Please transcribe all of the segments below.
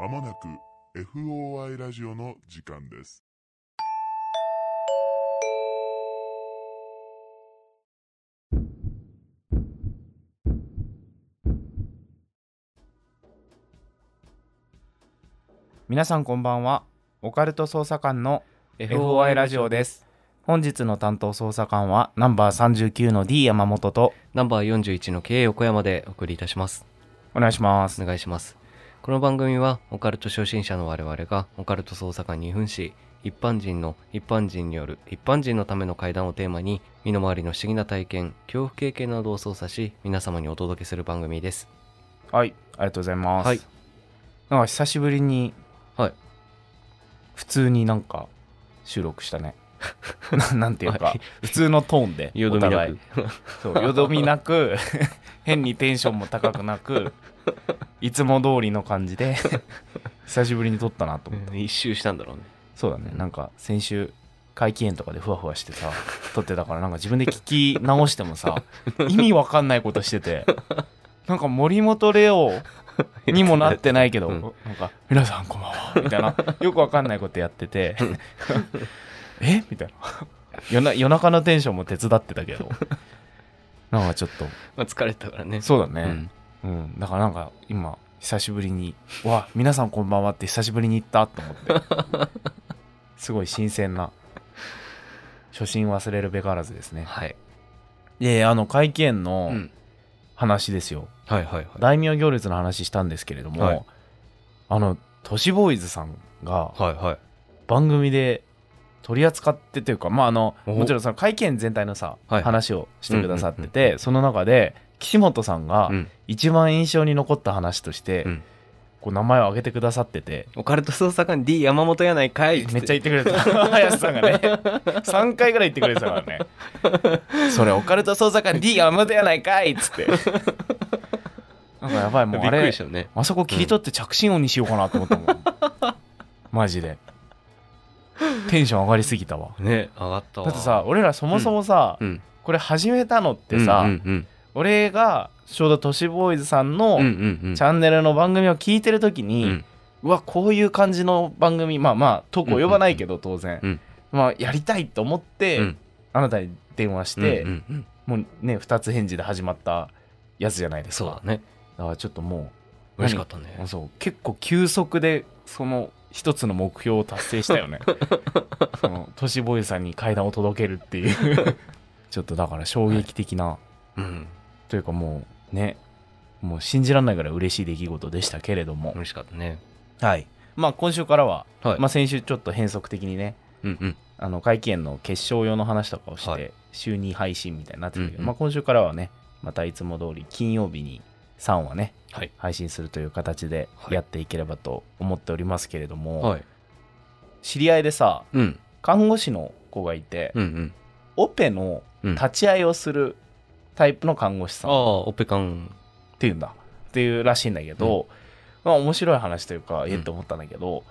まもなく FOI ラジオの時間です。皆さんこんばんはオカルト捜査官の FOI ラジオです本日の担当捜査官はナンバー39の D 山本とナンバー41の K 横山でお送りいたします。お願いしますお願いします。この番組はオカルト初心者の我々がオカルト捜査官に扮し、一般人の一般人による一般人のための会談をテーマに、身の回りの不思議な体験、恐怖経験などを操作し、皆様にお届けする番組です。はいありがとうございます、はいなんか久しぶりにはい。普通になんか収録したね ななんていうか、はい普通のトーンでよどみなく。そうよどみなく 変にテンションも高くなく いつも通りの感じで久しぶりに撮ったなと思って一周したんだろうね。そうだねなんか先週会期宴とかでふわふわしてさ撮ってたからなんか自分で聞き直してもさ 意味わかんないことしててなんか森本レオにもなってないけど、うんなんか「皆さんこんばんは」みたいなよくわかんないことやっててえ？みたいな夜な夜中のテンションも手伝ってたけどなんかちょっとまあ、疲れたからね。そうだねうん。うん、だからなんか今久しぶりに「わ皆さんこんばんは」って久しぶりに言ったと思って すごい新鮮な初心忘れるべからずですねはい。であの会見うのん。話ですよ、はいはいはい。大名行列の話したんですけれども、はいあの都市ボーイズさんが。番組で取り扱ってというかまああのおもちろんその会見全体のさ、はい話をしてくださってうんうんて、その中で岸本さんがうん。一番印象に残った話として、うん。こう名前を挙げてくださってて。オカルト捜査官 D 山本やないかいめっちゃ言ってくれた。林さんがね。3回ぐらい言ってくれてたからね。それオカルト捜査官 D 山本やないかいっつって。なんかやばいもうあれね。あそこ切り取って着信音にしようかなと思ったもん、マジで。テンション上がりすぎたわ。ね、上がったわ。だってさ、俺らそもそもさ、うん。これ始めたのってさ、うんうん俺がちょうど都市ボーイズさんのうん。うんうんうん。チャンネルの番組を聞いてる時に、うんうわこういう感じの番組まあまあトークを呼ばないけど当然、うんまあやりたいと思って、うんあなたに電話して、うんうんうんもうね2つ返事で始まったやつじゃないですかそうだね。だからちょっともう嬉しかったね。何？そう結構急速でその一つの目標を達成したよね その都市ボーイズさんに階段を届けるっていう ちょっとだから衝撃的な、うん。というかもうねもう信じられないぐらい嬉しい出来事でしたけれども、嬉しかったね。はいまあ今週からは、はい。まあ、先週ちょっと変則的にねうんうん。あの会見の決勝用の話とかをして、はい週2配信みたいになってたけど、うんうんまあ、今週からはねまたいつも通り金曜日に3話ねはい。配信するという形ではいやっていければと思っておりますけれども、はい。知り合いでさうん。看護師の子がいて、うんうん。オペのうん立ち会いをするタイプの看護師さん。っああ、オペカン。ていうんだ。っていうらしいんだけど、まあ面白い話というかえっと思ったんだけど、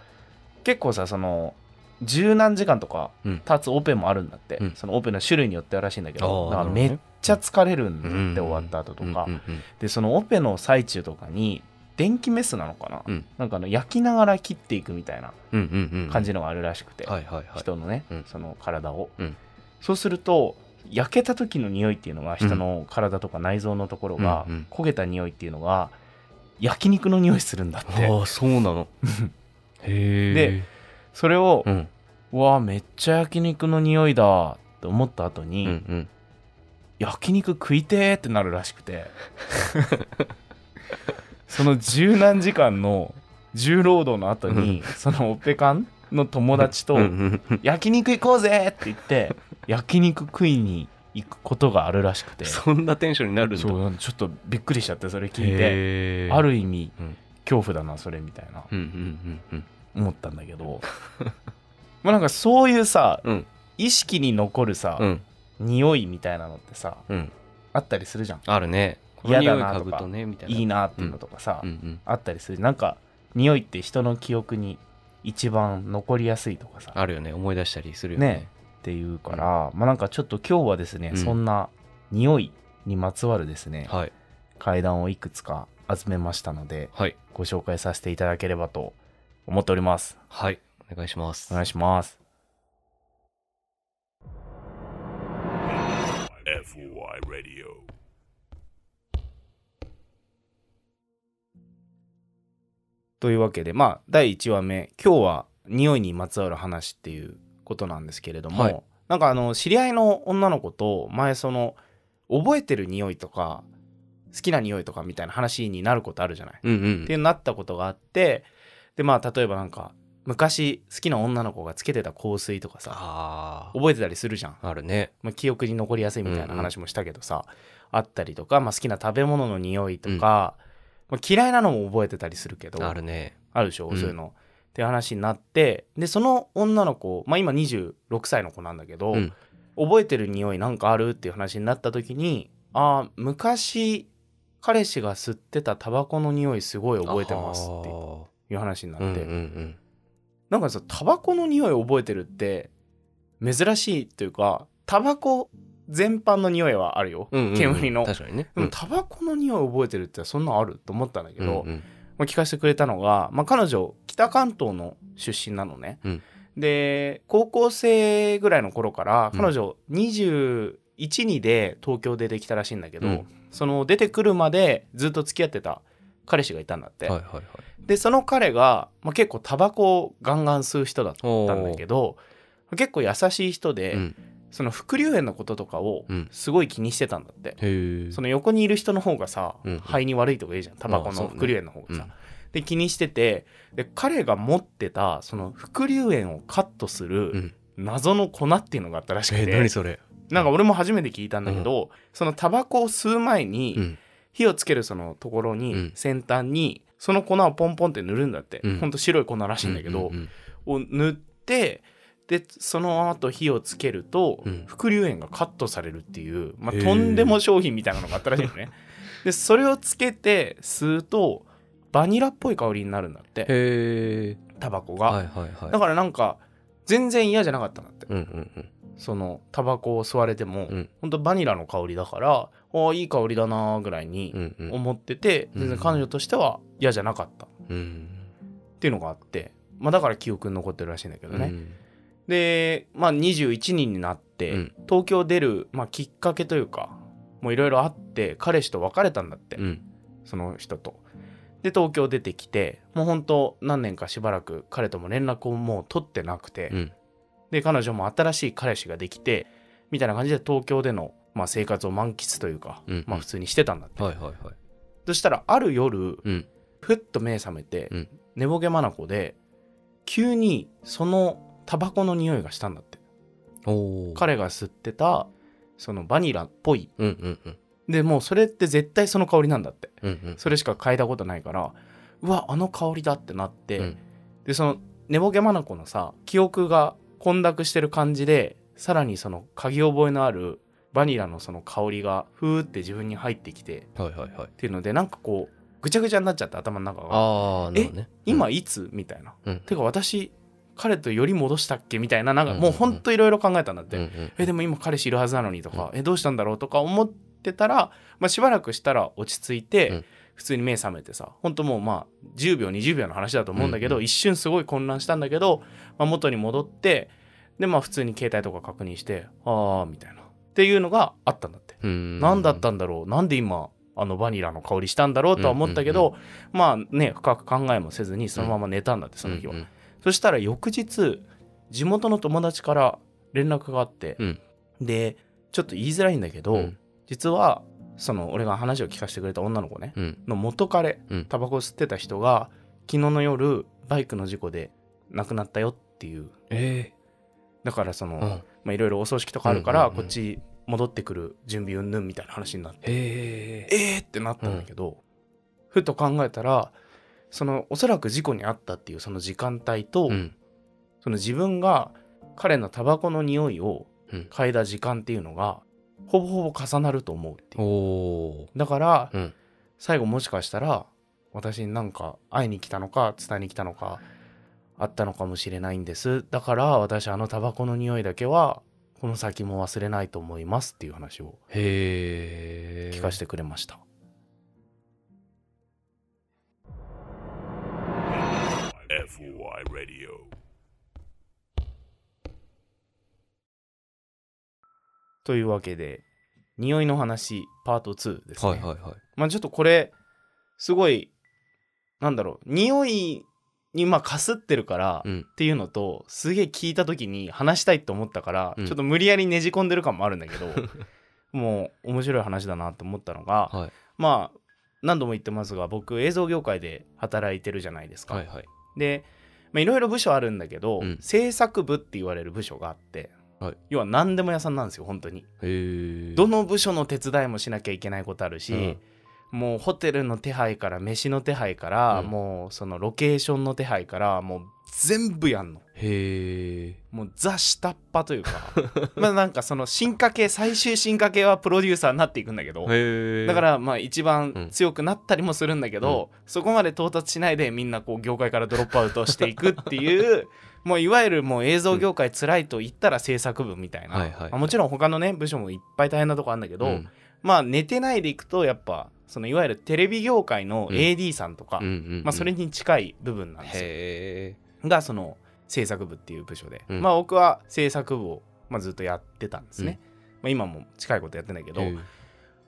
結構さその十何時間とかうん。経つオペもあるんだって、うん。そのオペの種類によってはらしいんだけどあーだからなるほどね。めっちゃ疲れるんだって、うん終わった後とか、うんうん。でそのオペの最中とかに電気メスなのかな、うん。なんかあの焼きながら切っていくみたいなうんうんうんうん。感じのがあるらしくて、はいはいはい。人のね、うん。その体を、うん。そうすると焼けた時の匂いっていうのが人の体とか内臓のところが、焦げた匂いっていうのが焼肉の匂いするんだってああ、そうなの。へえ。で、それを、う。うんわめっちゃ焼肉の匂いだって思った後に、うんうん。焼肉食いてーってなるらしくて その十何時間の重労働の後にそのオペカンの友達と焼肉行こうぜって言って焼肉食いに行くことがあるらしくてそんなテンションになるんだ。そうちょっとびっくりしちゃってそれ聞いて。ある意味うん恐怖だなそれみたいなうんうんうん思ったんだけど まあなんかそういうさうん。意識に残るさ、うん。匂いみたいなのってさうん。あったりするじゃんあるね。こ嫌だなとか嗅ぐとね、みたいな。いいなっていうのとかさ、うんうん。あったりするなんか匂いって人の記憶に一番残りやすいとかさあるよね。思い出したりするよねね。っていうから、まあなんかちょっと今日はですね、うん。そんな匂いにまつわるですね、はい。階段をいくつか集めましたのではい。ご紹介させていただければと思っております。はい。お願いします。お願いします。というわけでまあ第1話目今日は匂いにまつわる話っていうことなんですけれども、はい。なんかあの知り合いの女の子と前その覚えてる匂いとか好きな匂いとかみたいな話になることあるじゃない、うんうん。っていうなったことがあってでまあ例えばなんか昔好きな女の子がつけてた香水とかさあ覚えてたりするじゃん、ああるね。まあ、記憶に残りやすいみたいな話もしたけどさ、あったりとか、まあ、好きな食べ物の匂いとか、まあ、嫌いなのも覚えてたりするけどあるね。あるでしょ、うん。そういうの。って話になってでその女の子、まあ、今26歳の子なんだけど、うん。覚えてる匂いなんかあるっていう話になった時にああ昔彼氏が吸ってたタバコの匂いすごい覚えてますっていう話になって、うんうんうん。なんかさタバコの匂い覚えてるって珍しいというかタバコ全般の匂いはあるよ、うんうんうん。煙の。確かにね。でもタバコの匂い覚えてるってそんなんあると思ったんだけど、うんうんまあ、聞かせてくれたのが、まあ、彼女北関東の出身なのね、うん。で高校生ぐらいの頃からうん。彼女212で東京出てきたらしいんだけど、うん。その出てくるまでずっと付き合ってた彼氏がいたんだって、はいはいはい。でその彼が、まあ、結構タバコをガンガン吸う人だったんだけど結構優しい人で、うんその副流炎のこととかをうん。すごい気にしてたんだって、へえその横にいる人の方がさ、うん肺に悪いとか言うじゃん。タバコの副流炎の方がさ、うん。で気にしててで彼が持ってたその副流炎をカットすうるん。謎の粉っていうのがあったらしくえて、何それ？なんか俺も初めて聞いたんだけど、そのタバコを吸う前に、うん。火をつけるそのところに、うん。先端にその粉をポンポンって塗るんだって、うん。ほんと白い粉らしいんだけど、うんうん。を塗ってでその後火をつけると、うん。副流炎がカットされるっていう、まあ、とんでも商品みたいなのがあったらしいのね。でそれをつけて吸うとバニラっぽい香りになるんだって。へえタバコが、はいはいはい。だからなんか全然嫌じゃなかったんだって、うんうんうん。そのタバコを吸われても、うん。ほんとバニラの香りだからあいい香りだなぐらいにうんうん。思ってて、うん。全然彼女としては嫌じゃなかった。っうん。ていうのがあって、まあ、だから記憶に残ってるらしいんだけどね、うんで、まあ、21人になって、うん。東京出る、まあ、きっかけというかもういろいろあって彼氏と別れたんだって、うん。その人と。で東京出てきてもうほんと何年かしばらく彼とも連絡をもう取ってなくて、うん。で彼女も新しい彼氏ができてみたいな感じで東京での、まあ、生活を満喫というか、うん。まあ、普通にしてたんだって、はいはいはい。そしたらある夜うん。ふっと目覚めて、うん。寝ぼけ眼で急にそのタバコの匂いがしたんだって。彼が吸ってたそのバニラっぽい。うんうんうん。でもうそれって絶対その香りなんだって。うんうんそれしか嗅いだことないからうわあの香りだってなって、うん。でその寝ぼけ眼のさ記憶が混濁してる感じでさらにその嗅ぎ覚えのあるバニラのその香りがふーって自分に入ってきてはいはいはい。っていうのでなんかこうぐちゃぐちゃになっちゃって頭の中が。ああなるほどね。今いつ？みたいな、うん。てか私彼とより戻したっけ？みたいななんかうんうんうん。もうほんといろいろ考えたんだって、うんうんえでも今彼氏いるはずなのにとか、えどうしたんだろうとか思ってたら、まあ、しばらくしたら落ち着いて、うん。普通に目覚めてさ本当もうまあ10秒20秒の話だと思うんだけど、うんうん。一瞬すごい混乱したんだけど、まあ、元に戻ってでまあ普通に携帯とか確認してああみたいな。っていうのがあったんだって、うん何だったんだろう？なんで今あのバニラの香りしたんだろうとは思ったけど、まあね深く考えもせずにそのまま寝たんだってその日は、うんうんそしたら翌日地元の友達から連絡があって、うん。でちょっと言いづらいんだけど、うん。実はその俺が話を聞かせてくれた女の子ねうん。の元彼うん。タバコ吸ってた人が昨日の夜バイクの事故で亡くなったよっていう。えだからその、まあいろいろお葬式とかあるから、こっち戻ってくる準備うんぬんみたいな話になって。へええーってなったんだけど、ふと考えたらそのおそらく事故に遭ったっていうその時間帯と、うん。その自分が彼のタバコの匂いをうん。嗅いだ時間っていうのがほぼほぼ重なると思うっていう。だから、うん。最後もしかしたら私になんか会いに来たのか伝えに来たのかあったのかもしれないんです。だから私あのタバコの匂いだけはこの先も忘れないと思いますっていう話を聞かせてくれました、FOI Radio. というわけで匂いの話パート2ですね、はいはいはい。まあちょっとこれすごいなんだろう匂いにまあかすってるからうん。っていうのとすげえ聞いた時に話したいと思ったから、うん。ちょっと無理やりねじ込んでる感もあるんだけど もう面白い話だなと思ったのが、はい。まあ何度も言ってますが僕映像業界で働いてるじゃないですか。はいはいでまあいろいろ部署あるんだけど、うん。制作部って言われる部署があって、はい。要は何でも屋さんなんですよ本当に。どの部署の手伝いもしなきゃいけないことあるし、うんもうホテルの手配から飯の手配から、うん。もうそのロケーションの手配からもう全部やんの。へえもうザ下っ端というか。まあなんかその進化系最終進化系はプロデューサーになっていくんだけどだからまあ一うん番強くなったりもするんだけど、そこまで到達しないでみんなこう業界からドロップアウトしていくっていうもういわゆるもう映像業界辛いと言ったら制作部みたいな、もちろん他のね部署もいっぱい大変なとこあるんだけど、うん。まあ寝てないでいくとやっぱそのいわゆるテレビ業界のうん。AD さんとか、うんうんうん。まあ、それに近い部分なんですよ。がその制作部っていう部署で、うん。まあ僕は制作部を、まあ、ずっとやってたんですね、まあ、今も近いことやってんだけど、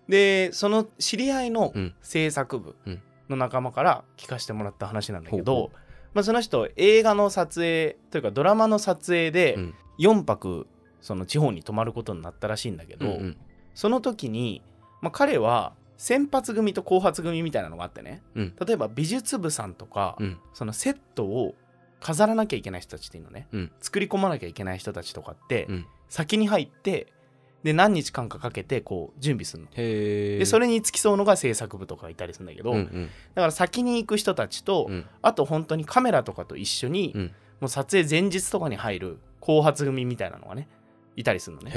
でその知り合いのうん。制作部うん。の仲間から聞かせてもらった話なんだけど、まあ、その人映画の撮影というかドラマの撮影でうん。4泊その地方に泊まることになったらしいんだけど、うんうん。その時に、まあ、彼は先発組と後発組みたいなのがあってね、うん。例えば美術部さんとか、うん。そのセットを飾らなきゃいけない人たちっていうのね、うん。作り込まなきゃいけない人たちとかって、うん。先に入ってで何日間かかけてこう準備するの。でそれに付き添うのが制作部とかいたりするんだけど、うんうん。だから先に行く人たちと、うん。あと本当にカメラとかと一緒に、うん。もう撮影前日とかに入る後発組みたいなのがねいたりするのね。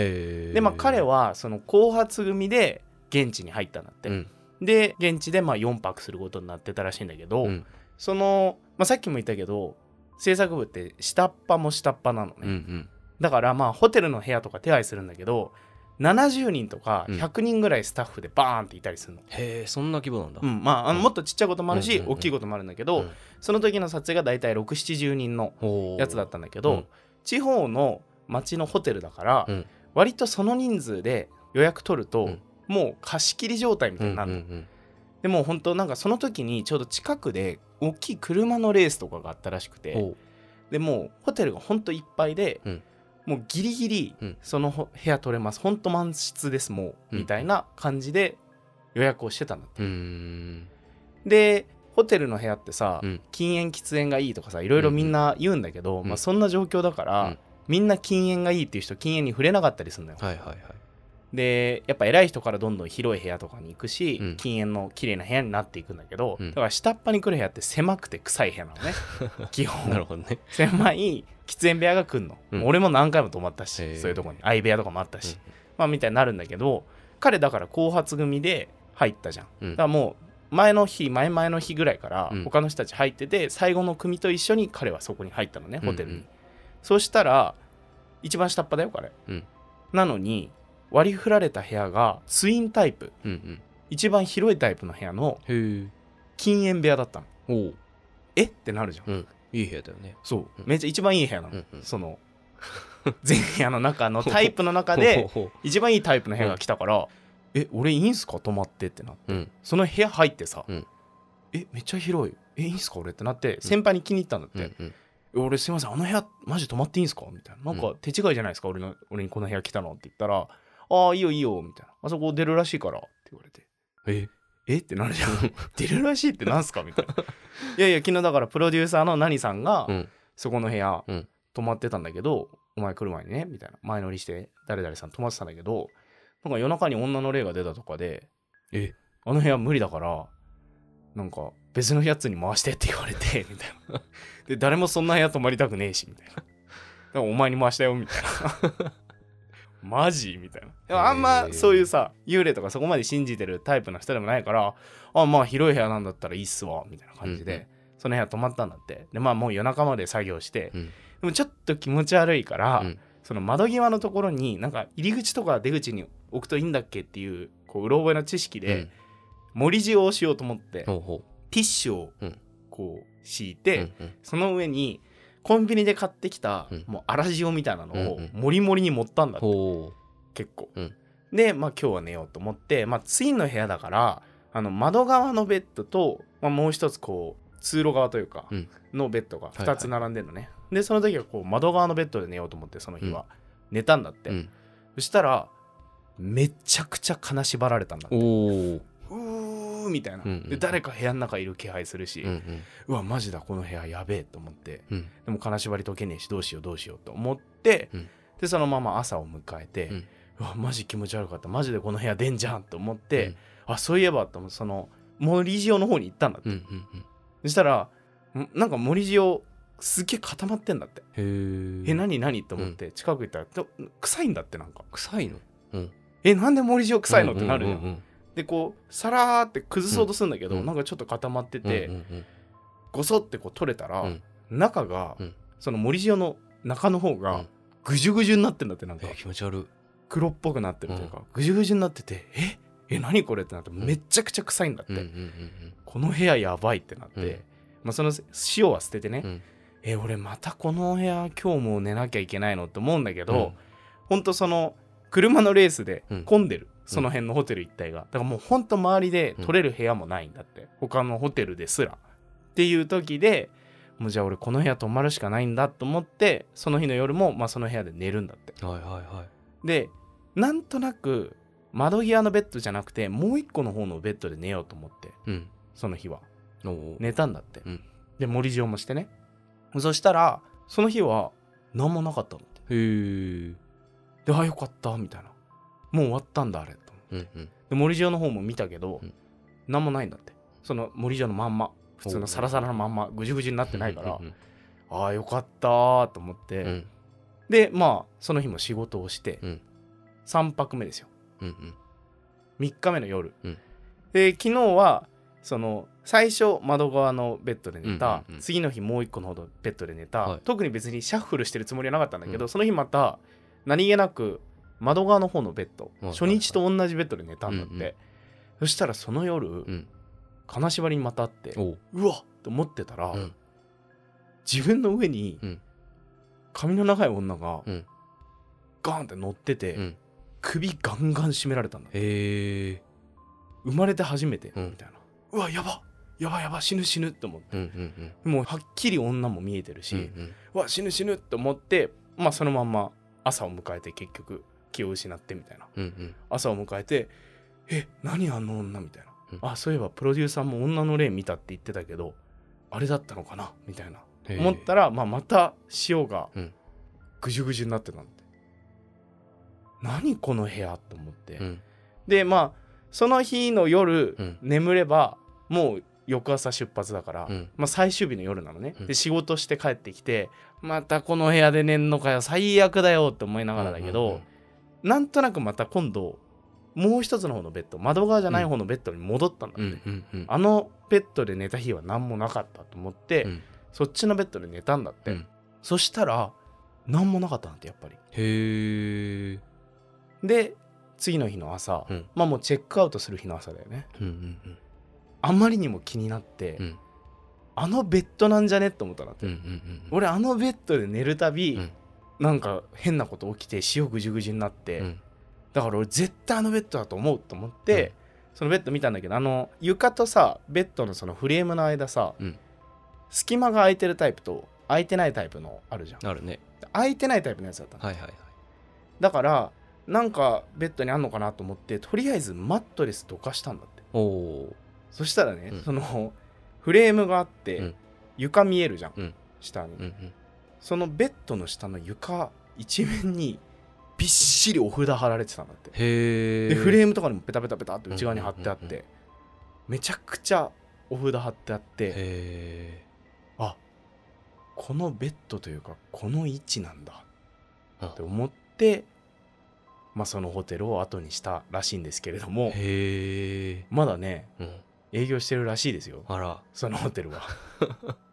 でまあ彼はその後発組で現地に入ったんだって。うん。で現地でまあ4泊することになってたらしいんだけど、うん。その、まあ、さっきも言ったけど制作部って下っ端も下っ端なのね、うんうん。だからまあホテルの部屋とか手配するんだけど70人とかうん。100人ぐらいスタッフでバーンっていたりするの、へえそんな規模なんだ。うん。まああのうん。もっとちっちゃいこともあるし、うんうんうん。大きいこともあるんだけど、うん。その時の撮影が大体670人のやつだったんだけど、うん。地方の町のホテルだから、うん。割とその人数で予約取ると、うんもう貸し切り状態みたいになるの、うんでも本当なんかその時にちょうど近くで大きい車のレースとかがあったらしくて、でもうホテルが本当いっぱいで、うん。もうギリギリうん。そのほ部屋取れます。本当満室ですもう、うんみたいな感じで予約をしてたんだって。でホテルの部屋ってさ、うん。禁煙喫煙がいいとかさいろいろみんな言うんだけど、うんまあ、そんな状況だから、うん。みんな禁煙がいいっていう人禁煙に触れなかったりするのよ、はいはいはいでやっぱ偉い人からどんどん広い部屋とかに行くし、うん。禁煙の綺麗な部屋になっていくんだけど、うん。だから下っ端に来る部屋って狭くて臭い部屋なのね。基本。なるほどね。狭い喫煙部屋が来るの、うん。俺も何回も泊まったしそういうとこに。相部屋とかもあったし、まあみたいになるんだけど彼だから後発組で入ったじゃん、うん。だからもう前の日前々の日ぐらいからうん。他の人たち入ってて、最後の組と一緒に彼はそこに入ったのねホテルに、うんうんそうしたら一番下っ端だよ彼、うん。なのに割り振られた部屋がツインタイプ。うんうん。一番広いタイプの部屋の禁煙部屋だったの。え？ってなるじゃん、うん。いい部屋だよね。そう。うん。めっちゃ一番いい部屋なの、うんうん。その全部屋の中の タイプの中で一番いいタイプの部屋が来たから、え俺いいんすか泊まってってなってううん。その部屋入ってさ、うん。えめっちゃ広い。えいいんすか俺ってなって先輩に気に入ったんだって、うんうん。え俺すいませんあの部屋マジ泊まっていいんすか？みたいな。なんか手違いじゃないですか、俺の俺にこの部屋来たのって言ったらああいいよいいよみたいな。あそこ出るらしいからって言われて。え？え？ってなるじゃん。出るらしいってなんすか？みたいな。いやいや昨日だからプロデューサーの何さんが、うん。そこの部屋、うん。泊まってたんだけどお前来る前にねみたいな。前乗りして誰々さん泊まってたんだけどなんか夜中に女の霊が出たとかでえ？あの部屋無理だからなんか別のやつに回してって言われて みたいな。で誰もそんな部屋泊まりたくねえしみたいな。だからお前に回したよみたいなマジ？みたいな。でもあんまそういうさ幽霊とかそこまで信じてるタイプの人でもないからあまあ広い部屋なんだったらいいっすわみたいな感じで、うんうん。その部屋泊まったんだって。でまあもう夜中まで作業して、うん。でもちょっと気持ち悪いから、うん。その窓際のところになんか入り口とか出口に置くといいんだっけっていうこううろ覚えの知識で、うん。盛り塩をしようと思って、ティッシュをうん。こう敷いて、うんうん。その上にコンビニで買ってきた、うん。もう粗塩みたいなのをうんうん。もりもりに盛ったんだって、ほ結構、うん。でまあ今日は寝ようと思って、まあ、ツインの部屋だからあの窓側のベッドと、まあ、もう一つこう通路側というかうん。のベッドがはい2つ並んでるのね、でその時はこう窓側のベッドで寝ようと思ってその日は、寝たんだって、ううん。そしたらめちゃくちゃ金縛られたんだって。おおうーみたいな、うんうんで誰か部屋の中いる気配するし、うんうん。うわマジだこの部屋やべえと思って。うん。でも金縛り解けねえしどうしようどうしようと思って、うん。でそのまま朝を迎えて、うん。うわマジ気持ち悪かった。マジでこの部屋出んじゃんと思って、あそういえばとその森塩の方に行ったんだって、うんうんうん。そしたらんなんか森塩すっげえ固まってんだって、へええ何何と思って近く行ったらと臭いんだってなんか。臭いの？うん。えなんで森塩臭いのってなるじゃん,、うんうんでこうさらーって崩そうとするんだけど、うん。なんかちょっと固まってうんて、うんうん。ごそってこう取れたら、うん。中が、うん。その森塩の中の方うがん。ぐじゅぐじゅになってんだってなんか。え気持ち悪い。黒っぽくなってるというか、ぐじゅぐじゅになっててえ？え何これってなってめっちゃくちゃ臭いんだって、うんうんうんこの部屋やばいってなって、うん。まあ、その塩は捨ててね、うん。え俺またこの部屋今日も寝なきゃいけないのって思うんだけど、うん。ほんとその車のレースでうん。混んでる、その辺のホテル一帯が。だからもうほんと周りで取れる部屋もないんだって、他のホテルですら。っていう時でもうじゃあ俺この部屋泊まるしかないんだと思ってその日の夜もまあその部屋で寝るんだって。はいはいはい。でなんとなく窓際のベッドじゃなくてもう一個の方のベッドで寝ようと思ってうん。その日は。寝たんだって、うん。で森塩もしてね。そしたらその日は何もなかったのって。へえであよかったみたいなもう終わったんだあれ。とうんうん。で森塩の方も見たけど、うん。何もないんだって。その森塩のまんま。普通のサラサラのまんまぐじゅぐじゅになってないから、うんああよかったーと思って、うん。でまあその日も仕事をして、うん。3泊目ですよ。うんうん。3日目の夜、うん。で昨日はその最初窓側のベッドで寝た、うんうんうん。次の日もう一個のほどベッドで寝た、はい。特に別にシャッフルしてるつもりはなかったんだけど、うん。その日また何気なく窓側の方のベッド、はい初日と同じベッドで寝たんだって、うんうん。そしたらその夜、うん。金縛りにまたあっておう。うわっと思ってたら、うん。自分の上にうん。髪の長い女がうん。ガーンって乗ってて、うん。首ガンガン締められたんだ生まれて初めて、うん。みたいな。うわやばやばやば死ぬ死ぬって思って。うんうんうん。もうはっきり女も見えてるし、うんうん。うわ死ぬ死ぬって思ってまあそのまんま朝を迎えて結局気を失ってみたいな。うんうん。朝を迎えてえ何あの女？みたいな、うんあそういえばプロデューサーも女の霊見たって言ってたけどあれだったのかな？みたいな。思ったら、まあ、また塩がうん。ぐじゅぐじゅになってたんで、何この部屋って思って、うん。でまあその日の夜、うん。眠ればもう翌朝出発だから、うん。まあ、最終日の夜なのね、うん。で仕事して帰ってきてまたこの部屋で寝んのかよ最悪だよって思いながらだけど、うんうんなんとなくまた今度もう一つの方のベッド窓側じゃない方のベッドに戻ったんだって、うんうんうん。あのベッドで寝た日は何もなかったと思って、うん。そっちのベッドで寝たんだって、うん。そしたら何もなかったんだってやっぱり。へえで次の日の朝、うん。まあもうチェックアウトする日の朝だよね。うんうんうん。あまりにも気になって、うん。あのベッドなんじゃねって思ったんだって、うんうんうん。俺あのベッドで寝るたび、うんなんか変なこと起きて塩ぐじゅぐじゅになって、うん。だから俺絶対あのベッドだと思うと思って、そのベッド見たんだけどあの床とさベッドのそのフレームの間さ、うん。隙間が空いてるタイプと空いてないタイプのあるじゃん。あるね。空いてないタイプのやつだったの、はいはいはい。だからなんかベッドにあんのかなと思ってとりあえずマットレスどかしたんだって。おおそしたらね、うん。そのフレームがあって、うん。床見えるじゃん、うん。下に、うんうんそのベッドの下の床一面にびっしりお札貼られてたんだって。へえでフレームとかにもペタペタペタって内側に貼ってあっうんうんうんてめちゃくちゃお札貼ってあってへあこのベッドというかこの位置なんだえって思ってまあそのホテルを後にしたらしいんですけれどもまだねうん。営業してるらしいですよ。あら。そのホテルは。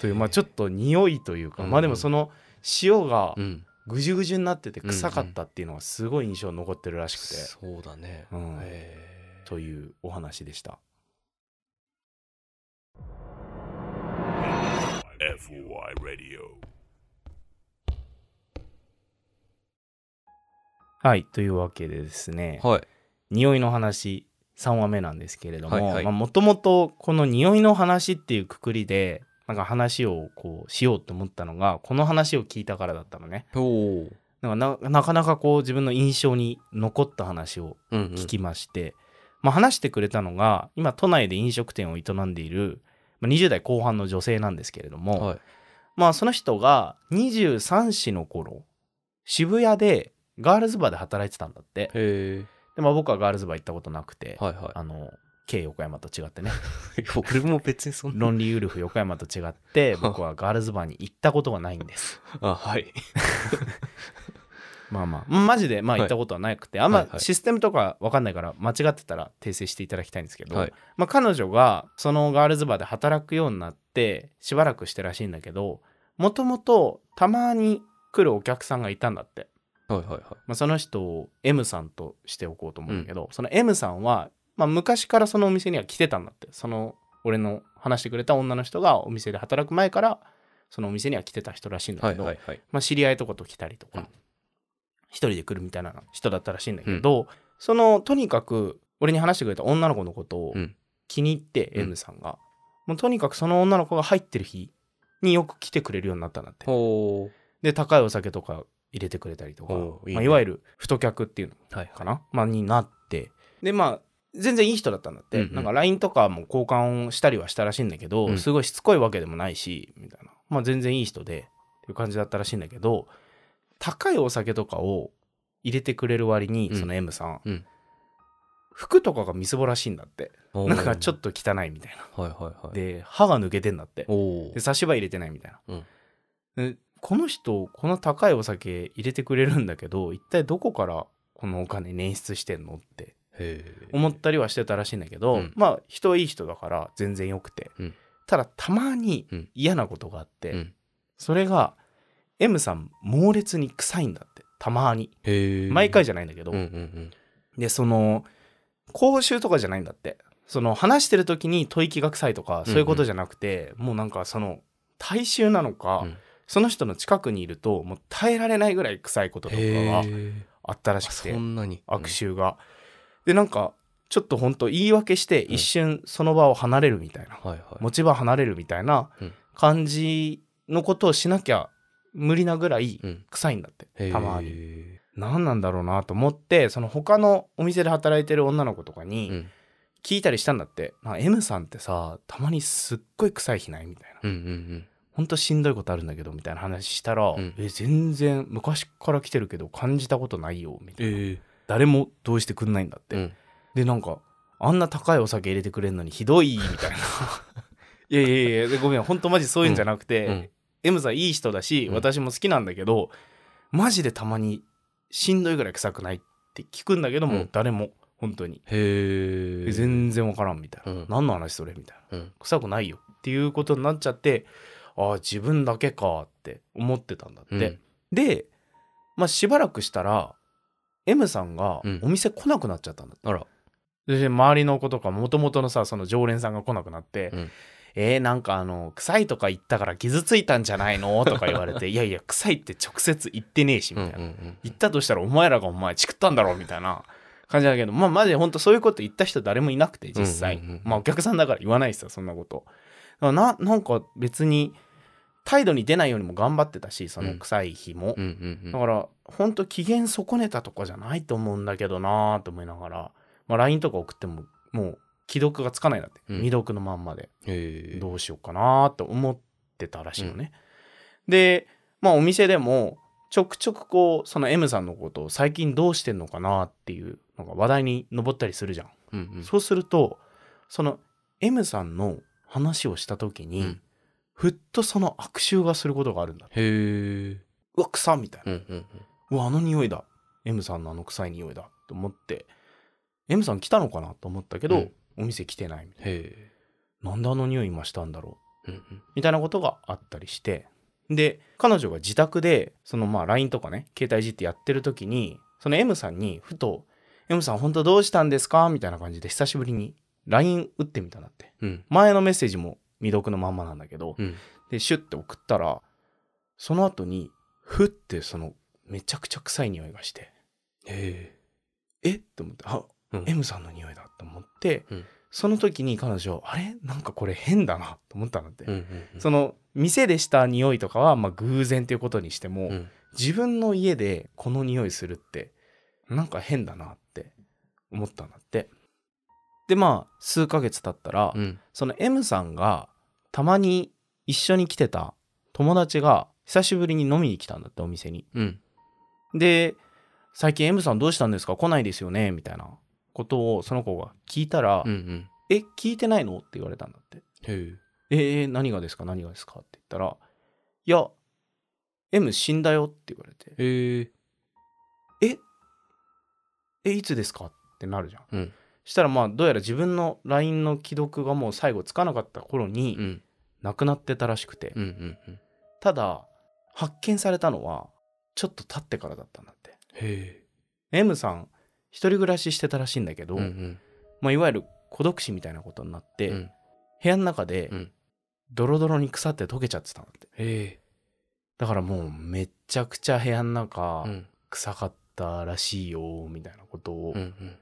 というまあちょっと匂いというか、まあでもその塩がうん。ぐじゅぐじゅになってて臭かったっていうのはすごい印象に残ってるらしくて、そうだね。うん。というお話でした。FOI Radio はいというわけでですね。はい。匂いの話3話目なんですけれどももともとこの匂いの話っていうくくりでなんか話をこうしようと思ったのがこの話を聞いたからだったのね。なんかななかなかこう自分の印象に残った話をうんうん。聞きまして、まあ、話してくれたのが今都内で飲食店を営んでいるまあ20代後半の女性なんですけれども、はい。まあその人が23歳の頃渋谷でガールズバーで働いてたんだって。へで、まあ、僕はガールズバー行ったことなくて、えはいはあの K 横山と違ってね。い 俺も別にそんな。ロンリーウルフ横山と違って 僕はガールズバーに行ったことがないんです。あはい。まあまあマジでまあはい。行ったことはなくて、あんまはいはい。システムとか分かんないから間違ってたら訂正していただきたいんですけど、はい。まあ、彼女がそのガールズバーで働くようになってしばらくしてらしいんだけどもともとたまに来るお客さんがいたんだって、はいはいはい。まあ、その人を M さんとしておこうと思うんだけど、その M さんは、まあ、昔からそのお店には来てたんだって。その俺の話してくれた女の人がお店で働く前からそのお店には来てた人らしいんだはけど、いはいはい。まあ、知り合いとかと来たりとか、うん。一人で来るみたいな人だったらしいんだけど、そのとにかく俺に話してくれた女の子のことをうん。気に入って、うん。M さんが。もうとにかくその女の子が入ってる日によく来てくれるようになったんだって。ほで高いお酒とか入れてくれたりとか。いいね。まあ、いわゆる太客っていうのうはいかな、まあ、になって。でまあ全然いい人だったんだって、うんうん。なんか LINE とかも交換したりはしたらしいんだけど、うん。すごいしつこいわけでもないしみたいなまあ全然いい人でっていう感じだったらしいんだけど高いお酒とかを入れてくれる割に、うん。その M さん、うん。服とかがみすぼらしいんだって。なんかちょっと汚いみたいな。はいはいはい。で歯が抜けてんだって。で差し歯入れてないみたいな、うん。でこの人この高いお酒入れてくれるんだけど一体どこからこのお金捻出してんのって思ったりはしてたらしいんだけど、うん。まあ人はいい人だから全然よくて、うん。ただたまにうん。嫌なことがあって、うん。それが M さん猛烈に臭いんだって。たまに。毎回じゃないんだけど、うんうんでその口臭とかじゃないんだって。その話してる時に吐息が臭いとかそういうことじゃなくて、もうなんかその体臭なのか、うん。その人の近くにいるともう耐えられないぐらい臭いこととかへがえあったらしくて。そんなに。悪臭が。でなんかちょっとほんと言い訳してうん。一瞬その場を離れるみたいな、はいはい。持ち場離れるみたいなうん。感じのことをしなきゃ無理なぐらいうん。臭いんだって、へー。たまに。何なんだろうなと思ってその他のお店で働いてる女の子とかうにん。聞いたりしたんだって「なんか M さんってさたまにすっごい臭い日ない?」みたいな。うんうん「ほんとしんどいことあるんだけど」みたいな話したら「うん。え全然昔から来てるけど感じたことないよ」みたいな、ええ誰もどうしてくんないんだって、うん。でなんかあんな高いお酒入れてくれんのにひどいみたいな。いやいやいやでごめんほんとマジそういうんじゃなくて、うん。M さんいい人だし、うん。私も好きなんだけどマジでたまにしんどいぐらい臭くないって聞くんだけども、うん。誰も本当に、へえ全然わからんみたいな、うん。何の話それみたいな。うん。臭くないよっていうことになっちゃってああ自分だけかって思ってたんだって、うん。でまあしばらくしたら M さんがうん。お店来なくなっちゃったんだって。あら。で周りの子とかもともとのさその常連さんが来なくなって「うん。えー、なんかあの臭いとか言ったから傷ついたんじゃないの? 」とか言われて「いやいや臭いって直接言ってねえし」みたいな、言ったとしたらお前らがお前チクったんだろみたいな感じだけどまあマジで本当そういうこと言った人誰もいなくて実際、うんうんうんまあお客さんだから言わないですよそんなこと。ななんか別に態度に出ないようにも頑張ってたしその臭い日も、うんうんうん。だから本当機嫌損ねたとかじゃないと思うんだけどなーと思いながら、まあ、LINE とか送ってももう既読がつかないんだって、うん。未読のまんまで。どうしようかなーって思ってたらしいのね、でまあお店でもちょくちょくこうその M さんのことを最近どうしてんのかなっていうのが話題に上ったりするじゃん、うんうん。そうするとその M さんの話をした時に、うんふっとその悪臭がすることがあるんだへえうわ臭っみたいな。うんうんうわあの匂いだ。M さんのあの臭い匂いだと思って。M さん来たのかなと思ったけど、うん。お店来てないみたいへえななんであの匂い今したんだろう？うんうん。みたいなことがあったりして。で彼女が自宅でそのまあ LINE とかね携帯いじってやってる時にその M さんにふと「M さん本当どうしたんですか?」みたいな感じで久しぶりに LINE 打ってみたんだって。うん。前のメッセージも未読のまんまなんだけどうん。でシュッて送ったらその後にふってそのめちゃくちゃ臭い匂いがしてへえ。って思ってあ、うん。M さんの匂いだと思って、うん。その時に彼女あれ？なんかこれ変だなと思ったんだって、えうんうん。その店でした匂いとかはまあ偶然っていうことにしても、うん。自分の家でこの匂いするってなんか変だなって思ったんだってでまあ数ヶ月経ったら、うん。その M さんがたまに一緒に来てた友達が久しぶりに飲みに来たんだってお店に。うん。で最近 M さんどうしたんですか？来ないですよね？みたいなことをその子が聞いたら、うんうん。え聞いてないの？って言われたんだって。へえ。えー、何がですか？何がですか？って言ったらいや M 死んだよって言われて。ええいつですか？ってなるじゃん。うんしたらまあどうやら自分の LINE の既読がもう最後つかなかった頃うにん。亡くなってたらしくて、うんうんうん。ただ発見されたのはちょっと経ってからだったんだって。へ M さん一人暮らししてたらしいんだけど、えうんうん。まあ、いわゆる孤独死みたいなことになって、うん。部屋の中でうん。ドロドロに腐って溶けちゃってたんだって。へだからもうめっちゃくちゃ部屋の中臭かったらしいよみたいなことをうんうん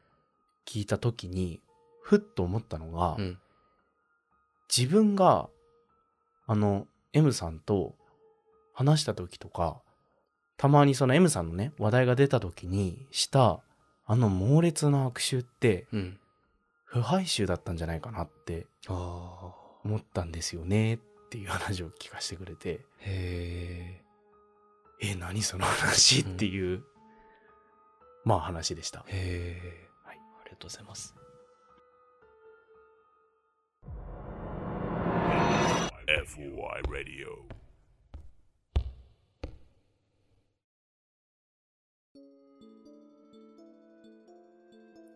聞いた時にふっと思ったのが、うん。自分があの M さんと話した時とかたまにその M さんのね話題が出た時にしたあの猛烈な悪臭ってうん。腐敗臭だったんじゃないかなって思ったんですよねっていう話を聞かせてくれて。へええ何その話？っていう、まあ話でした。へえりがとうございます。FOI Radio.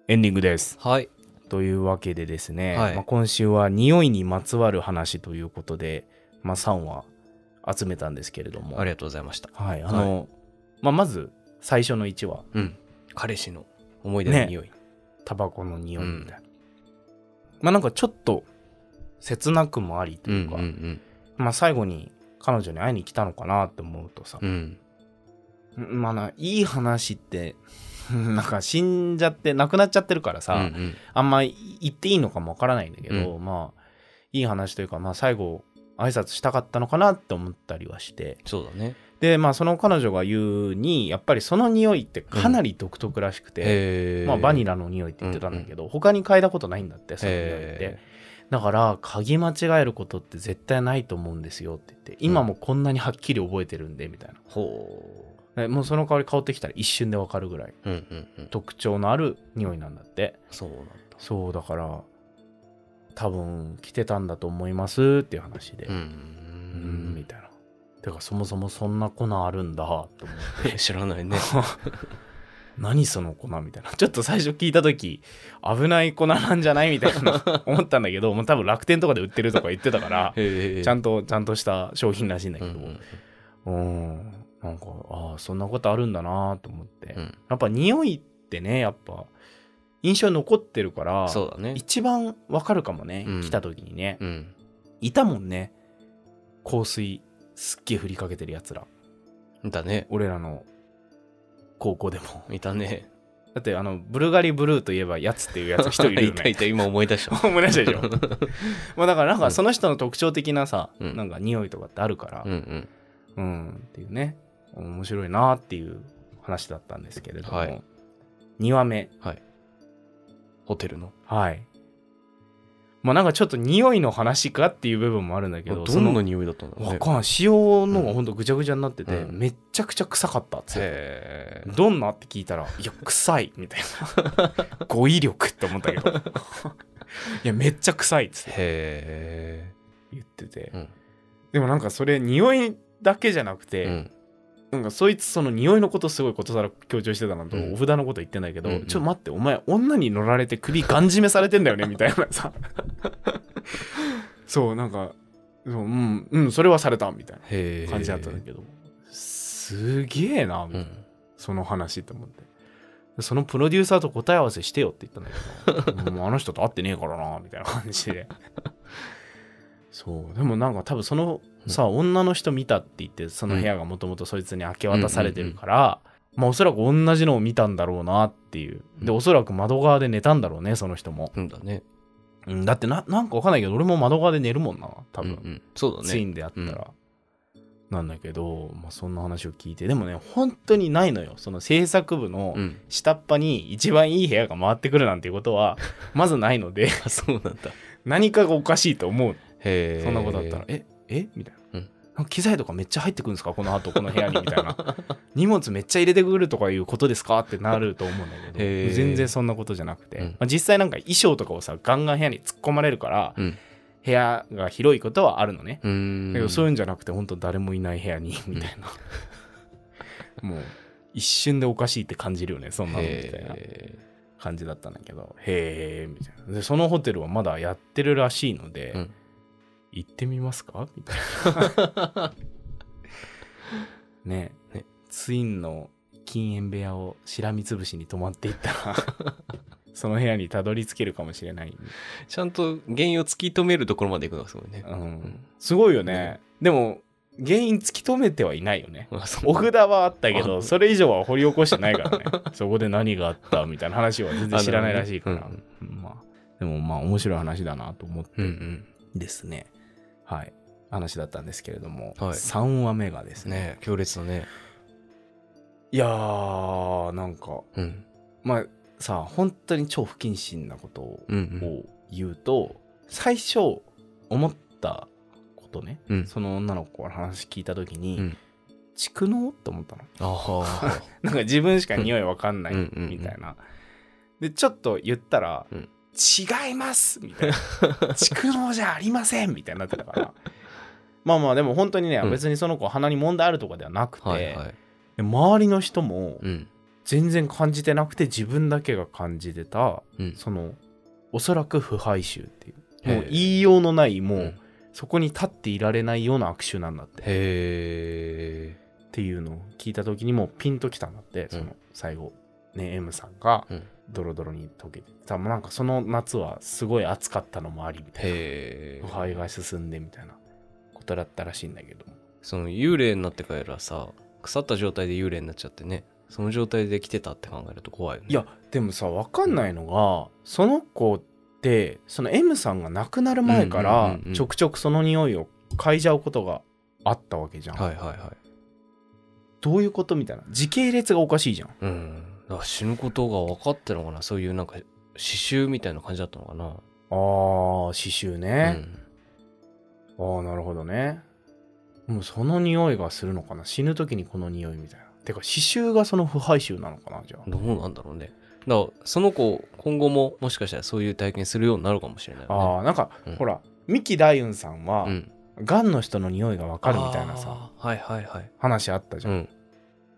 エンディングです。はい。というわけでですね、はい。まあ、今週は匂いにまつわる話ということで、まあ、3話集めたんですけれども。ありがとうございました。はい。あの、まあ、まず最初の1話。うん。彼氏の思い出の匂いタバコの匂いみたいな、まあなんかちょっと切なくもありというか、んまあ最後に彼女に会いに来たのかなって思うとさ、うん。まあないい話って なんか死んじゃって亡くなっちゃってるからさ、うんうん。あんま言っていいのかもわからないんだけど、うまあいい話というか、まあ、最後挨拶したかったのかなって思ったりはして。そうだねでまあその彼女が言うにやっぱりその匂いってかなり独特らしくて、へえまあ、バニラの匂いって言ってたんだけど、他に嗅いだことないんだってその匂いって。へだから嗅ぎ間違えることって絶対ないと思うんですよって言って今もこんなにはっきり覚えてるんでみたいな、ほでもうその香り香ってきたら一瞬でわかるぐらいうんうんうん。特徴のある匂いなんだって。そうなんだ。そうだから多分来てたんだと思いますっていう話で。ううんんみたいなてかそもそもそんな粉あるんだと思って。知らないね。何その粉みたいな。ちょっと最初聞いた時危ない粉なんじゃないみたいな 思ったんだけどもう多分楽天とかで売ってるとか言ってたからちゃんとちゃんとした商品らしいんだけど。うんなんかああそんなことあるんだなと思って、うん。やっぱ匂いってねやっぱ印象に残ってるからそうだね。一番わかるかもね、うん。来た時にね、うん。いたもんね。香水すっげえ振りかけてるやつら。だね。俺らの高校でも。いたね。だってあのブルガリブルーといえばやつっていうやつ一人いるよ いたいねた。今思い出した。思い出したでしょ。まあだからなんかその人の特徴的なさ、うん。なんか匂いとかってあるからうんうん。うん、っていうね面白いなっていう話だったんですけれども、はい。2話目。はい。ホテルの？はいまあなんかちょっと匂いの話かっていう部分もあるんだけどどんな匂いだったんだろうね。わかん塩のがほんとぐちゃぐちゃになってて、うん。めっちゃくちゃ臭かったっつって、どんなって聞いたら「いや臭い」みたいな。語彙力って思ったけど。いやめっちゃ臭いっつって。へ言ってて、うん。でもなんかそれ匂いだけじゃなくて、えうんなんかそいつその匂いのことすごいことさら強調してたのと、うん。お札のこと言ってんだけど、うんうん。ちょっと待ってお前女に乗られて首ガン締めされてんだよねみたいな。さ そうなんかそううんうんそれはされたみたいな感じだったんだけど、すげえなみたいな、うん。その話って思って。そのプロデューサーと答え合わせしてよって言ったんだけど。もうあの人と会ってねえからなみたいな感じでそう。でもなんか多分そのさ、女の人見たって言ってその部屋がもともとそいつに明け渡されてるから、まあおそらく同じのを見たんだろうなっていう。でうん。おそらく窓側で寝たんだろうねその人も、うんだね。うん、だってななんかわかんないけど俺も窓側で寝るもんな多分、うんうん。そうだね。ツインであったら、なんだけど、まあ、そんな話を聞いて。でもね本当にないのよ。その制作部のうん。下っ端に一番いい部屋が回ってくるなんていうことはまずないので。あ そうなんだ。何かがおかしいと思うへえそんなことだったら、ええ？みたいな。うん。機材とかめっちゃ入ってくるんですか？この後この部屋に？みたいな。荷物めっちゃ入れてくるとかいうことですか？ってなると思うんだけど全然そんなことじゃなくて、うん。まあ、実際なんか衣装とかをさガンガン部屋に突っ込まれるから、うん。部屋が広いことはあるのね、だけどそういうんじゃなくて本当誰もいない部屋にみたいな、もう一瞬でおかしいって感じるよねそんなのみたいなへ感じだったんだけど。へえみたいな。でそのホテルはまだやってるらしいので、うん行ってみますか？みたいな。ねね。ツインの禁煙部屋をしらみつぶしに泊まっていったら その部屋にたどり着けるかもしれない、ーちゃんと原因を突き止めるところまで行くのがすごいね。うん、すごいよね。でも原因突き止めてはいないよね。お札はあったけあどそれ以上は掘り起こしてないからね。そこで何があったみたいな話は全然知らないらしいから、あなるうん。まあでもまあ面白い話だなと思ってうんうん。ですね、はい。話だったんですけれども、はい。3話目がですね。ね強烈だね。いやーなんかうん。まあさ本当に超不謹慎なことをうんうん。うと最初思ったことね、うん。その女の子から話聞いた時に、うんって思ったの。あ なんか自分しか匂いわかんないうんうんうん。みたいな。で、ちょっと言ったら、うん違いますみたいな。蓄能じゃありませんみたいになってたから。まあまあ、でも本当にね、うん。別にその子鼻に問題あるとかではなくて、あはいはい。で周りの人もうん。全然感じてなくて、自分だけが感じてた、うん。その、おそらく腐敗臭っていう。もう言いようのない、もう、うん。そこに立っていられないような悪臭なんだって。へっていうのを聞いた時にもうピンときたんだって、うん。その最後ね M さんが。うんドロドロに溶けて。多分なんかその夏はすごい暑かったのもありみたいな。腐敗が進んでみたいなことだったらしいんだけどその幽霊になってからさ腐った状態で幽霊になっちゃってね。その状態で来てたって考えると怖いよね。いやでもさ分かんないのがその子ってその M さんが亡くなる前かうんらうんうんうん。ちょくちょくその匂いを嗅いじゃうことがあったわけじゃん、はいはいはい。どういうことみたいな。時系列がおかしいじゃん。うんだから死ぬことが分かってるのかな？そういうなんか刺繍みたいな感じだったのかな？あー刺繍ね、うん。ああなるほどね。もうその匂いがするのかな？死ぬ時にこの匂いみたいな。てか刺繍がその腐敗臭なのかなじゃあ？どうなんだろうね。だからその子今後ももしかしたらそういう体験するようになるかもしれないよね。ああなんか、うん。ほら三木大雲さんは、うん。がんの人の匂いがわかるみたいなさはいはいはい。話あったじゃん、うん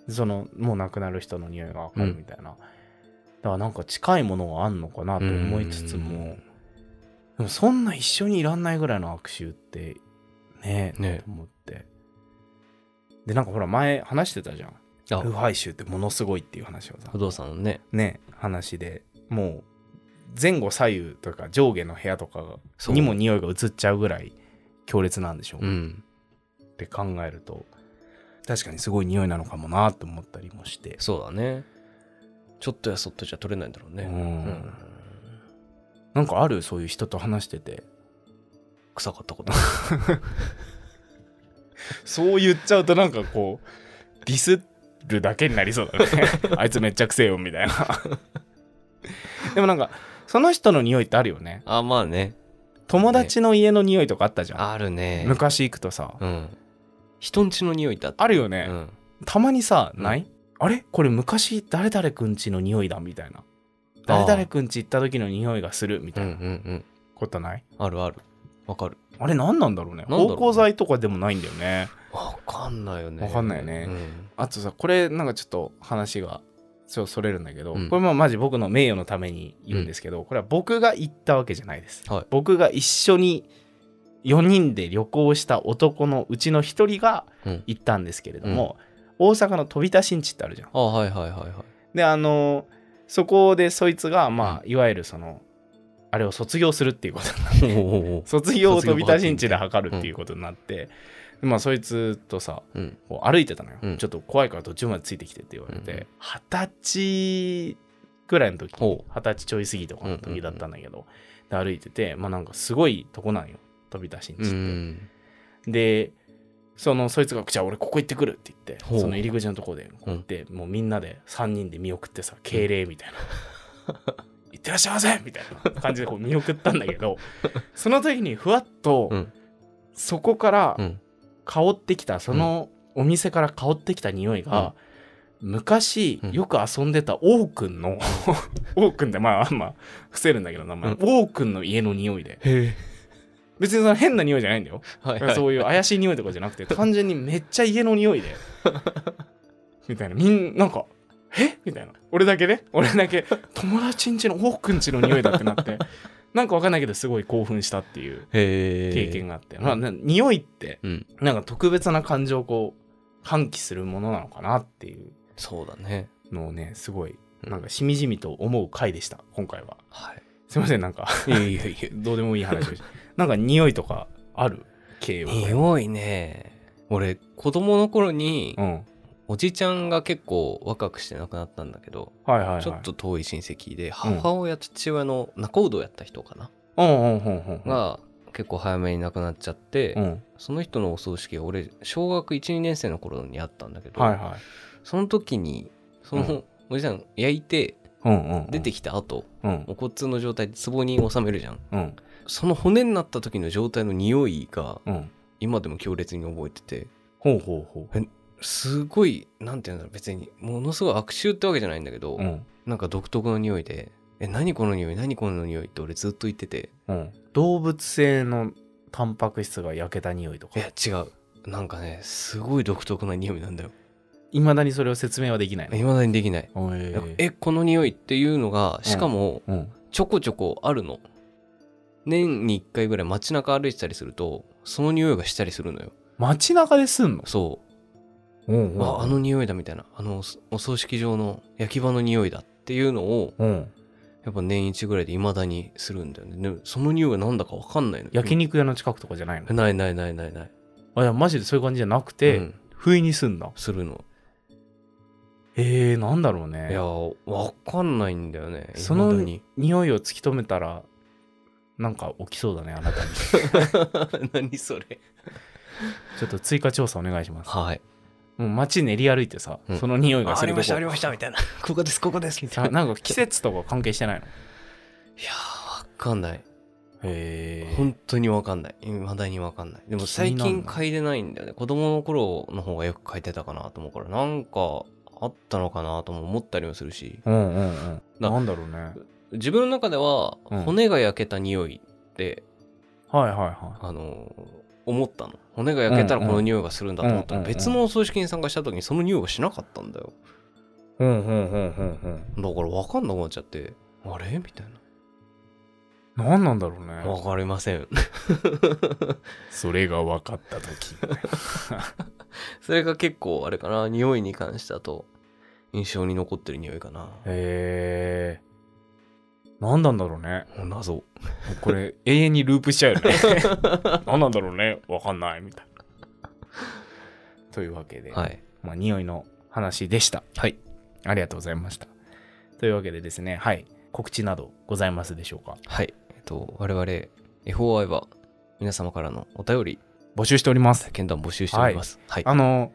そのもう亡くなる人の匂いがわかるみたいな、だからなんか近いものがあんのかなと思いつつも。でもそんな一緒にいらんないぐらいの悪臭ってねえね。と思って。でなんかほら前話してたじゃん。あ。腐敗臭ってものすごいっていう話をさ。不動産のね。ね話で。もう前後左右とか上下の部屋とかにも匂いが移っちゃうぐらい強烈なんでしょう、うん。って考えると確かにすごい匂いなのかもなって思ったりもして。そうだね。ちょっとやそっとじゃ取れないんだろうね。うん。なんかあるそういう人と話してて。臭かったこと。そう言っちゃうとなんかこうディスるだけになりそうだね。あいつめっちゃくせえよみたいな。でもなんかその人の匂いってあるよね。あまあね。友達の家の匂いとかあったじゃん、あるね。昔行くとさ、うん人んちの匂いって。あるよね、うん。たまにさ、うん。ない？あれ？これ昔誰々くんちの匂いだみたいな。誰々くんち行った時の匂いがするみうんうたいなんうんことない、あるある。わかる。あれ何なんだろうね？なんだろうね。芳香剤とかでもないんだよね。わかんないよね。わかんないよね。うん。あとさこれなんかちょっと話がちょっとそれるんだけど、うん。これもマジ僕の名誉のために言うんですけど、これは僕が行ったわけじゃないです、はい。僕が一緒に4人で旅行した男のうちの1人がうん。行ったんですけれども、大阪の飛田新地ってあるじゃん。あはいはいはいはい。であのそこでそいつがまあいわゆるそのあれを卒業するっていうことになって 卒業を飛び出しんちで測るっていうことになって、でまあそいつとさうん。歩いてたのよ、うん。ちょっと怖いから途中までついてきてって言われうんて二十、歳ぐらいの時ほ二十歳ちょい過ぎとかの時だったんだけど、で歩いててまあなんかすごいとこなんよ飛び出しんちうって、ん。でそのそいつが「じゃあ俺ここ行ってくる」って言ってその入り口のとこでこうやって、もうみんなで3人で見送ってさ敬礼みたいな「行ってらっしゃいませ!」みたいな感じでこう見送ったんだけど その時にふわっと、うん。そこからうん。香ってきたそのお店から香ってきた匂いが、昔うん。よく遊んでた王くんの王くんってまあまあ伏せるんだけど名前、うん。王くんの家の匂いで別にその変な匂いじゃないんだよ。はいはい。そういう怪しい匂いとかじゃなくて 単純にめっちゃ家の匂いで。みたいな。みんなんかえ？みたいな。俺だけね俺だけ。友達んちの王くんちの匂いだってなって。なんかわかんないけどすごい興奮したっていう経験があって、まあな匂いってうん。なんか特別な感情をこう喚起するものなのかなっていうそうだね。のをねすごいうん。なんかしみじみと思う回でした今回は。はい。すいませんなんか。どうでもいい話をしなんか匂いとかある？形容で匂いね。俺子供の頃にうん。おじちゃんが結構若くして亡くなったんだけどはいはいはい。ちょっと遠い親戚で母親と父親の仲人をやった人かな？が結構早めに亡くなっちゃってうん。その人のお葬式が俺小学12年生の頃にあったんだけどはいはい。その時にそのおじさん焼いて出てきた後うん。お骨の状態で壺に収めるじゃん。うんその骨になった時の状態の匂いがうん。今でも強烈に覚えてて。ほうほうほすごいなんていうんだろう別にものすごい悪臭ってわけじゃないんだけど、ううん。なんか独特の匂いで「え何この匂い何この匂い」って俺ずっと言ってて。うん。動物性のタンパク質が焼けた匂いとか？いや違う。なんかねすごい独特な匂いなんだよ。いまだにそれを説明はできないの？未だにできない。ええこの匂いっていうのがしかもうん。ちょこちょこあるの年に1回ぐらい街中歩いてたりするとその匂いがしたりするのよ。街中ですんの？そう。うんう。んああの匂いだみたいな。あのおお葬式場の焼き場の匂いだっていうのをうん。やっぱ年一ぐらいで未だにするんだよね。でその匂いがなんだか分かんないの焼肉屋の近くとかじゃないの？ないないないないない。あいやマジでそういう感じじゃなくて、うん。不意にすんだ？するの。えー、なんだろうね。いや分かんないんだよね。その匂いを突き止めたらなんか起きそうだねあなたに。何それ。ちょっと追加調査お願いします。はい。もう街練り歩いてさ、うん。その匂いがあするとこ。ましたありましたみたいな。ここですここです。みたいなあなんか季節とか関係してないの？いやー分かんない。へえ本当に分かんない。未だに分かんない。でも最気になるな近嗅いでないんだよね。子供の頃の方がよく嗅いでたかなと思うから。なんかあったのかなとも思ったりもするし。うんうんうん。ななんだろうね自分の中ではうん。骨が焼けた匂いって、はいはいはあのー思ったの。骨が焼けたらこの匂いがするんだと思ったらうんうん別のお葬式に参加した時にその匂いがしなかったんだよ。いうんうんうんうんうん。だから分かんなくなっちゃってあれ？みたい何なんだろうね。な分かりません。それが分かった時。それが結構あれかな匂いに関してだと印象に残ってる匂いかな。へえ何なんだろうね。謎。これ永遠にループしちゃうよね。何なんだろうね。分かんないみたいな。というわけで、はい。まあ、匂いの話でした。はい。ありがとうございました。というわけでですねはい。告知などございますでしょうか？はい。えっと我々 FOI は皆様からのお便り。募集しております。検談募集しております。はい、あの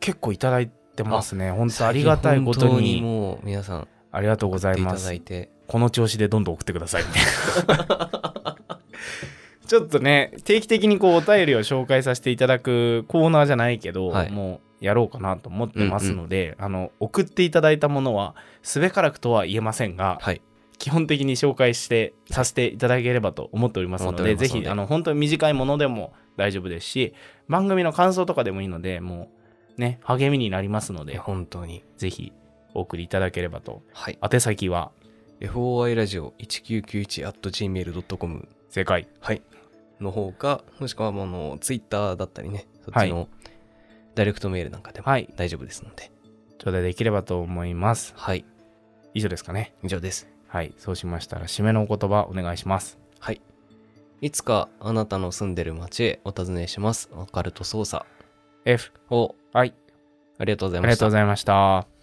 結構いただいてますね。本当ありがたいことに。もう皆さんありがとうござい送っていたますだいてこの調子でどんどん送ってくださいみたいな。ちょっとね定期的にこうお便りを紹介させていただくコーナーじゃないけど、はい。もうやろうかなと思ってますので、あの送っていただいたものはすべからくとは言えませんが、はい。基本的に紹介してさせていただければと思っておりますのでで。ぜひあの本当に短いものでも大丈夫ですし番組の感想とかでもいいのでもうね励みになりますので本当に。ぜひお送りいただければと。はい。宛先は FOI ラジオ 1991.gmail.com 正解。はい。の方かもしくはもうあの Twitter だったりねそっちのダイレクトメールなんかでもはい。大丈夫ですので。頂戴できればと思います。はい。以上ですかね。以上です。はい。そうしましたら締めのお言葉お願いします。はい。いつかあなたの住んでる街へお尋ねします。オカルト捜査 F をはいありがとうございあました。りがとうございました